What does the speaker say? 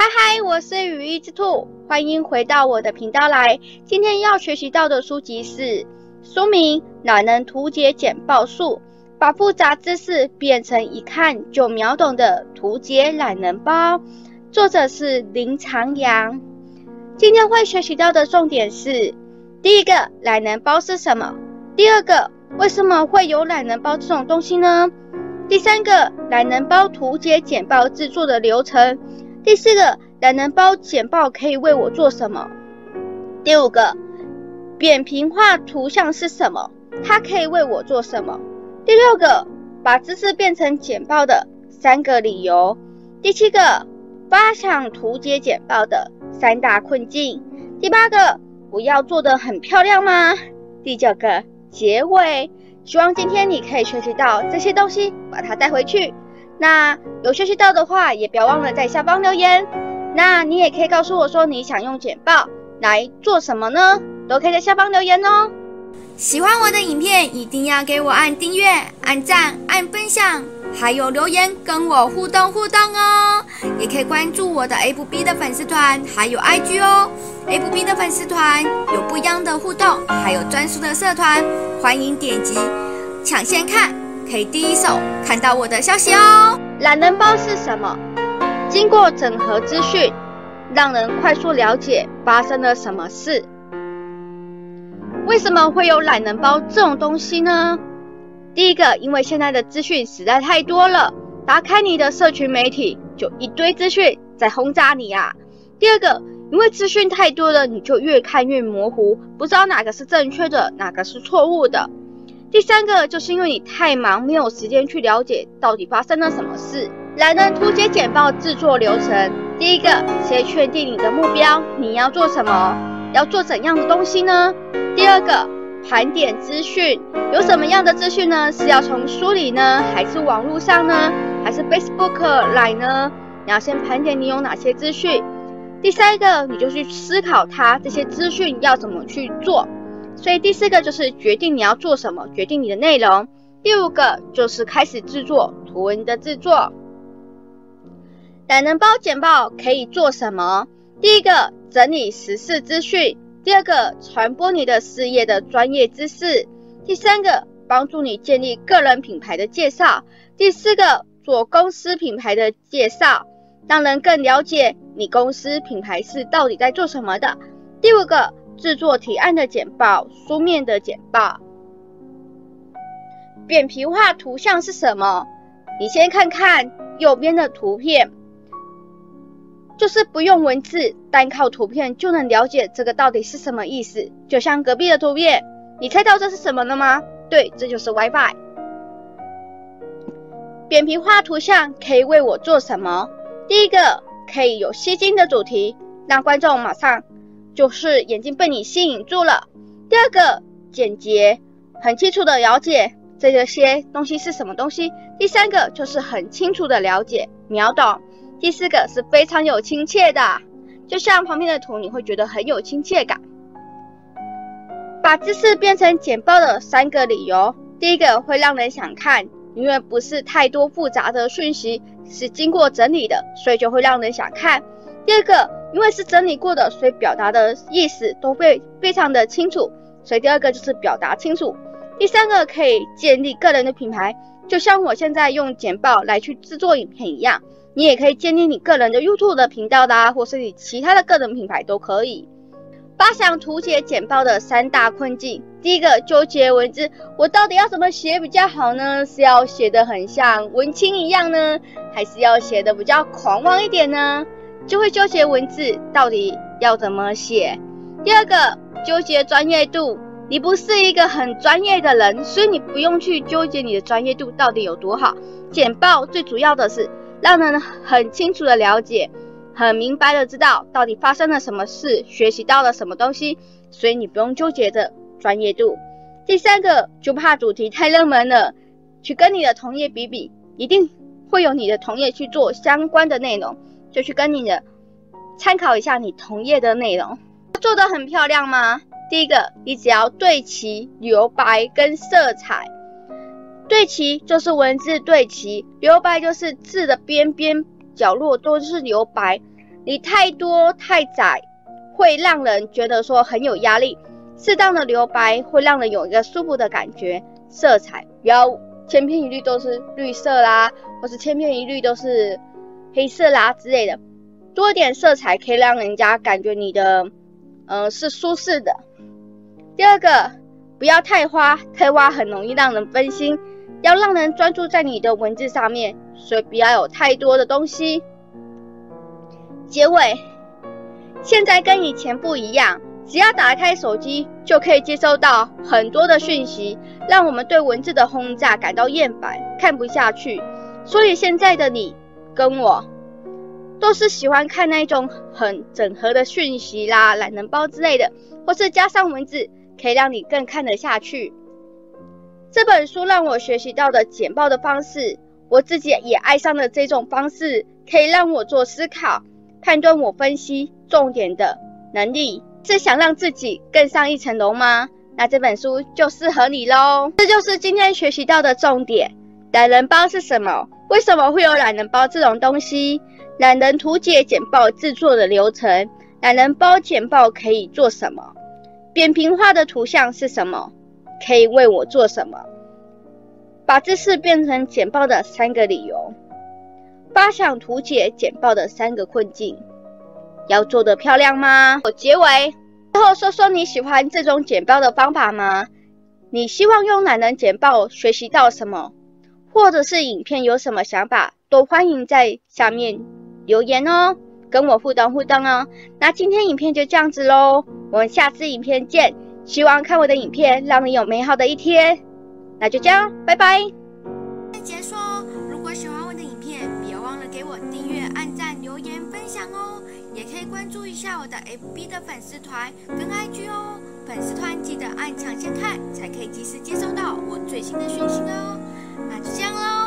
嗨嗨，我是羽翼之兔，欢迎回到我的频道来。今天要学习到的书籍是书名《懒人图解简报术》，把复杂知识变成一看就秒懂的图解懒人包。作者是林长阳。今天会学习到的重点是：第一个，懒人包是什么？第二个，为什么会有懒人包这种东西呢？第三个，懒人包图解简报制作的流程。第四个，懒人包简报可以为我做什么？第五个，扁平化图像是什么？它可以为我做什么？第六个，把知识变成简报的三个理由。第七个，发想图解简报的三大困境。第八个，我要做得很漂亮吗？第九个，结尾。希望今天你可以学习到这些东西，把它带回去。那有学习到的话，也不要忘了在下方留言。那你也可以告诉我说你想用简报来做什么呢？都可以在下方留言哦。喜欢我的影片，一定要给我按订阅、按赞、按分享，还有留言跟我互动互动哦。也可以关注我的 FB 的粉丝团，还有 IG 哦。FB 的粉丝团有不一样的互动，还有专属的社团，欢迎点击抢先看。可以第一手看到我的消息哦。懒人包是什么？经过整合资讯，让人快速了解发生了什么事。为什么会有懒人包这种东西呢？第一个，因为现在的资讯实在太多了，打开你的社群媒体就一堆资讯在轰炸你啊。第二个，因为资讯太多了，你就越看越模糊，不知道哪个是正确的，哪个是错误的。第三个就是因为你太忙，没有时间去了解到底发生了什么事。来呢图解简报制作流程，第一个，先确定你的目标，你要做什么，要做怎样的东西呢？第二个，盘点资讯，有什么样的资讯呢？是要从书里呢，还是网络上呢，还是 Facebook 来呢？你要先盘点你有哪些资讯。第三个，你就去思考它这些资讯要怎么去做。所以第四个就是决定你要做什么，决定你的内容。第五个就是开始制作图文的制作。懒人包简报可以做什么？第一个，整理时事资讯；第二个，传播你的事业的专业知识；第三个，帮助你建立个人品牌的介绍；第四个，做公司品牌的介绍，让人更了解你公司品牌是到底在做什么的。第五个。制作提案的简报，书面的简报。扁平化图像是什么？你先看看右边的图片，就是不用文字，单靠图片就能了解这个到底是什么意思。就像隔壁的图片，你猜到这是什么了吗？对，这就是 WiFi。扁平化图像可以为我做什么？第一个，可以有吸睛的主题，让观众马上。就是眼睛被你吸引住了。第二个，简洁，很清楚的了解这些东西是什么东西。第三个就是很清楚的了解，秒懂。第四个是非常有亲切的，就像旁边的图，你会觉得很有亲切感。把知识变成简报的三个理由：第一个，会让人想看，因为不是太多复杂的讯息，是经过整理的，所以就会让人想看。第二个。因为是整理过的，所以表达的意思都会非常的清楚，所以第二个就是表达清楚。第三个可以建立个人的品牌，就像我现在用简报来去制作影片一样，你也可以建立你个人的 YouTube 的频道啦，或是你其他的个人品牌都可以。八想图解简报的三大困境，第一个纠结文字，我到底要怎么写比较好呢？是要写得很像文青一样呢，还是要写得比较狂妄一点呢？就会纠结文字到底要怎么写。第二个，纠结专业度，你不是一个很专业的人，所以你不用去纠结你的专业度到底有多好。简报最主要的是让人很清楚的了解，很明白的知道到底发生了什么事，学习到了什么东西，所以你不用纠结着专业度。第三个，就怕主题太热门了，去跟你的同业比比，一定会有你的同业去做相关的内容。就去跟你的参考一下你同业的内容，做得很漂亮吗？第一个，你只要对齐留白跟色彩，对齐就是文字对齐，留白就是字的边边角落都是留白，你太多太窄，会让人觉得说很有压力。适当的留白会让人有一个舒服的感觉。色彩不要千篇一律都是绿色啦，或是千篇一律都是黑色啦之类的。多一点色彩可以让人家感觉你的，嗯、呃，是舒适的。第二个，不要太花，太花很容易让人分心。要让人专注在你的文字上面，所以不要有太多的东西。结尾，现在跟以前不一样。只要打开手机，就可以接收到很多的讯息，让我们对文字的轰炸感到厌烦，看不下去。所以现在的你跟我，都是喜欢看那种很整合的讯息啦、懒人包之类的，或是加上文字，可以让你更看得下去。这本书让我学习到的简报的方式，我自己也爱上了这种方式，可以让我做思考、判断我分析重点的能力。是想让自己更上一层楼吗？那这本书就适合你喽。这就是今天学习到的重点。懒人包是什么？为什么会有懒人包这种东西？懒人图解简报制作的流程。懒人包简报可以做什么？扁平化的图像是什么？可以为我做什么？把知识变成简报的三个理由。发想图解简报的三个困境。要做得漂亮吗？我结尾，最后说说你喜欢这种简报的方法吗？你希望用懒人简报学习到什么？或者是影片有什么想法，都欢迎在下面留言哦，跟我互动互动哦。那今天影片就这样子喽，我们下次影片见。希望看我的影片让你有美好的一天。那就这样，拜拜。结束哦，如果喜欢我的影片，别忘了给我订阅、按赞、留言、分享哦。也可以关注一下我的 FB 的粉丝团跟 IG 哦，粉丝团记得按抢先看，才可以及时接收到我最新的讯息哦。那就这样喽，